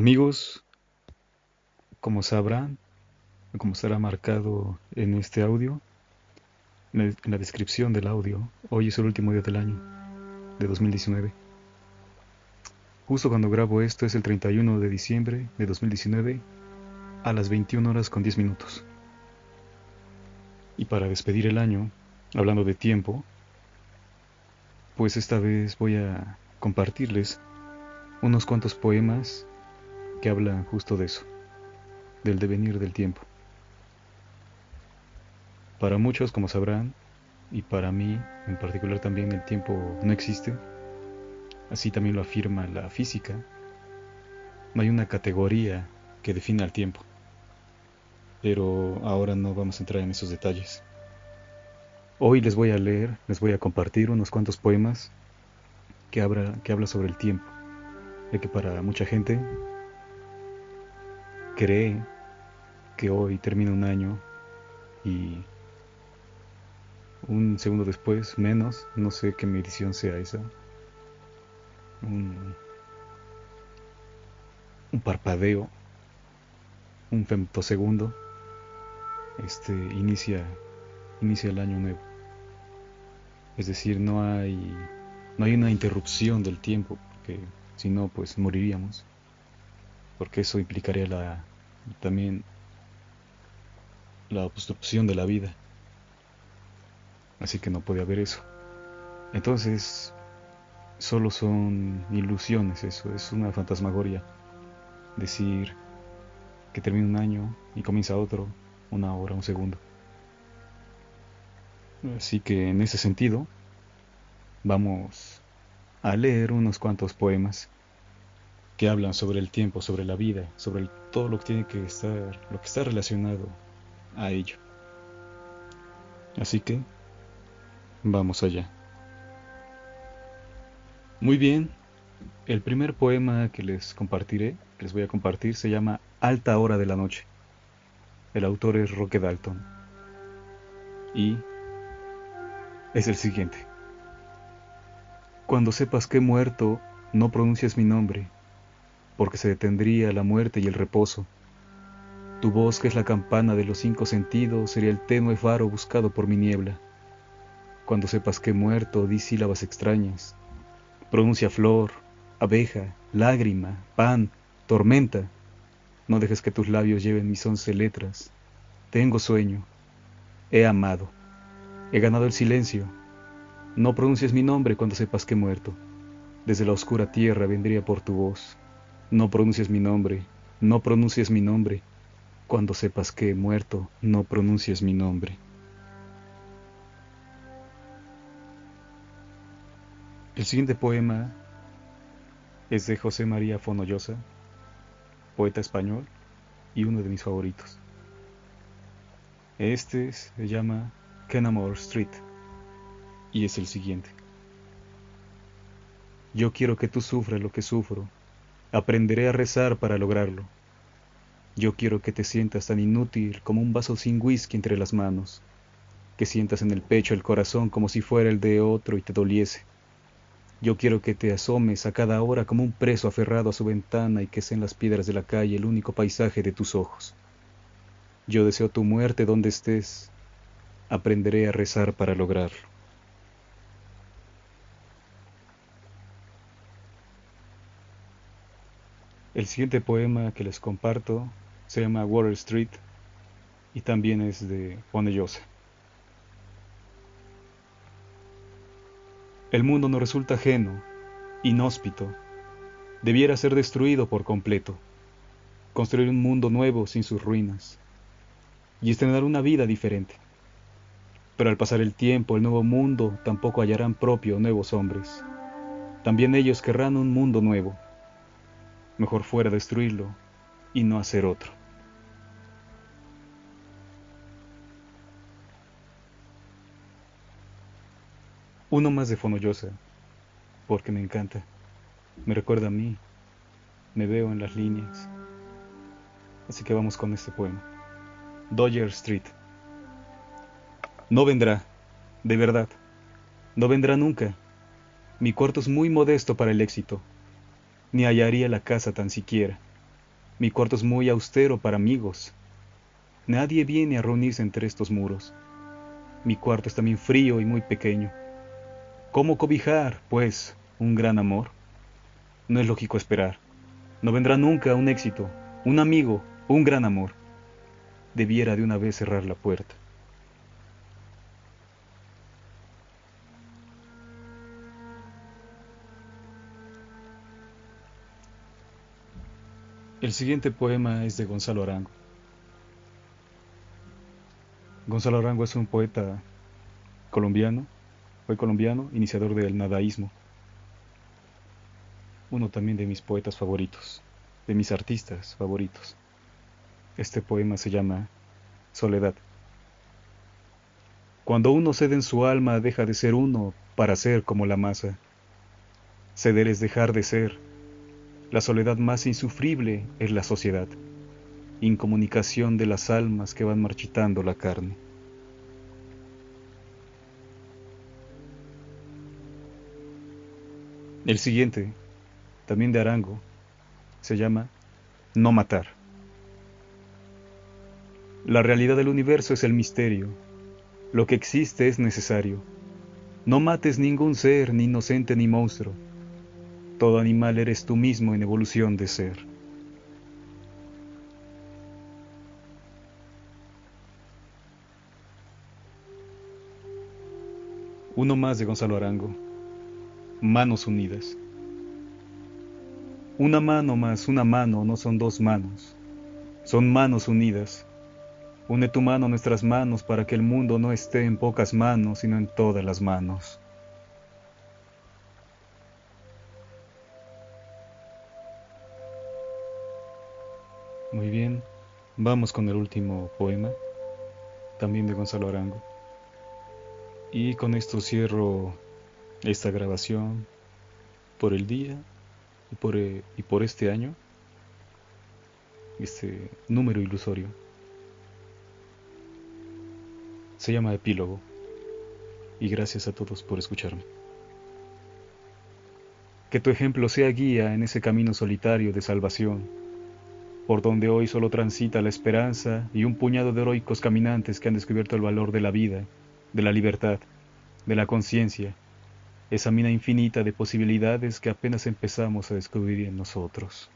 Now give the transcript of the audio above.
Amigos, como sabrán, como estará marcado en este audio, en la descripción del audio, hoy es el último día del año, de 2019. Justo cuando grabo esto es el 31 de diciembre de 2019 a las 21 horas con 10 minutos. Y para despedir el año, hablando de tiempo, pues esta vez voy a compartirles unos cuantos poemas que hablan justo de eso, del devenir del tiempo. Para muchos, como sabrán, y para mí en particular también el tiempo no existe, así también lo afirma la física, no hay una categoría que defina el tiempo. Pero ahora no vamos a entrar en esos detalles. Hoy les voy a leer, les voy a compartir unos cuantos poemas que habla, que habla sobre el tiempo, ya que para mucha gente cree que hoy termina un año y un segundo después, menos, no sé qué medición sea esa, un, un parpadeo, un femtosegundo, este, inicia, inicia el año nuevo. Es decir, no hay, no hay una interrupción del tiempo, porque si no, pues moriríamos, porque eso implicaría la también la obstrucción de la vida. Así que no puede haber eso. Entonces, solo son ilusiones eso, es una fantasmagoria. Decir que termina un año y comienza otro, una hora, un segundo. Así que en ese sentido, vamos a leer unos cuantos poemas que hablan sobre el tiempo, sobre la vida, sobre todo lo que tiene que estar, lo que está relacionado a ello. Así que vamos allá. Muy bien, el primer poema que les compartiré, que les voy a compartir, se llama Alta Hora de la Noche. El autor es Roque Dalton. Y es el siguiente. Cuando sepas que he muerto, no pronuncies mi nombre, porque se detendría la muerte y el reposo. Tu voz, que es la campana de los cinco sentidos, sería el tenue faro buscado por mi niebla. Cuando sepas que he muerto, di sílabas extrañas. Pronuncia flor, abeja, lágrima, pan, tormenta. No dejes que tus labios lleven mis once letras. Tengo sueño. He amado. He ganado el silencio. No pronuncies mi nombre cuando sepas que he muerto. Desde la oscura tierra vendría por tu voz. No pronuncies mi nombre, no pronuncies mi nombre. Cuando sepas que he muerto, no pronuncies mi nombre. El siguiente poema es de José María Fonollosa, poeta español y uno de mis favoritos. Este se llama Kenamore Street y es el siguiente. Yo quiero que tú sufras lo que sufro Aprenderé a rezar para lograrlo. Yo quiero que te sientas tan inútil como un vaso sin whisky entre las manos, que sientas en el pecho el corazón como si fuera el de otro y te doliese. Yo quiero que te asomes a cada hora como un preso aferrado a su ventana y que sean las piedras de la calle el único paisaje de tus ojos. Yo deseo tu muerte donde estés. Aprenderé a rezar para lograrlo. El siguiente poema que les comparto se llama Water Street y también es de Fonellosa. El mundo nos resulta ajeno, inhóspito, debiera ser destruido por completo, construir un mundo nuevo sin sus ruinas y estrenar una vida diferente. Pero al pasar el tiempo, el nuevo mundo tampoco hallarán propio nuevos hombres. También ellos querrán un mundo nuevo Mejor fuera destruirlo y no hacer otro. Uno más de Fonollosa, porque me encanta. Me recuerda a mí. Me veo en las líneas. Así que vamos con este poema. Dodger Street. No vendrá, de verdad. No vendrá nunca. Mi cuarto es muy modesto para el éxito ni hallaría la casa tan siquiera. Mi cuarto es muy austero para amigos. Nadie viene a reunirse entre estos muros. Mi cuarto es también frío y muy pequeño. ¿Cómo cobijar, pues, un gran amor? No es lógico esperar. No vendrá nunca un éxito, un amigo, un gran amor. Debiera de una vez cerrar la puerta. El siguiente poema es de Gonzalo Arango. Gonzalo Arango es un poeta colombiano, fue colombiano, iniciador del nadaísmo. Uno también de mis poetas favoritos, de mis artistas favoritos. Este poema se llama Soledad. Cuando uno cede en su alma deja de ser uno para ser como la masa. Ceder es dejar de ser la soledad más insufrible es la sociedad, incomunicación de las almas que van marchitando la carne. El siguiente, también de Arango, se llama No matar. La realidad del universo es el misterio. Lo que existe es necesario. No mates ningún ser, ni inocente ni monstruo todo animal eres tú mismo en evolución de ser. Uno más de Gonzalo Arango. Manos unidas. Una mano más una mano no son dos manos, son manos unidas. Une tu mano a nuestras manos para que el mundo no esté en pocas manos, sino en todas las manos. Muy bien, vamos con el último poema, también de Gonzalo Arango. Y con esto cierro esta grabación por el día y por, eh, y por este año, este número ilusorio. Se llama Epílogo y gracias a todos por escucharme. Que tu ejemplo sea guía en ese camino solitario de salvación por donde hoy solo transita la esperanza y un puñado de heroicos caminantes que han descubierto el valor de la vida, de la libertad, de la conciencia, esa mina infinita de posibilidades que apenas empezamos a descubrir en nosotros.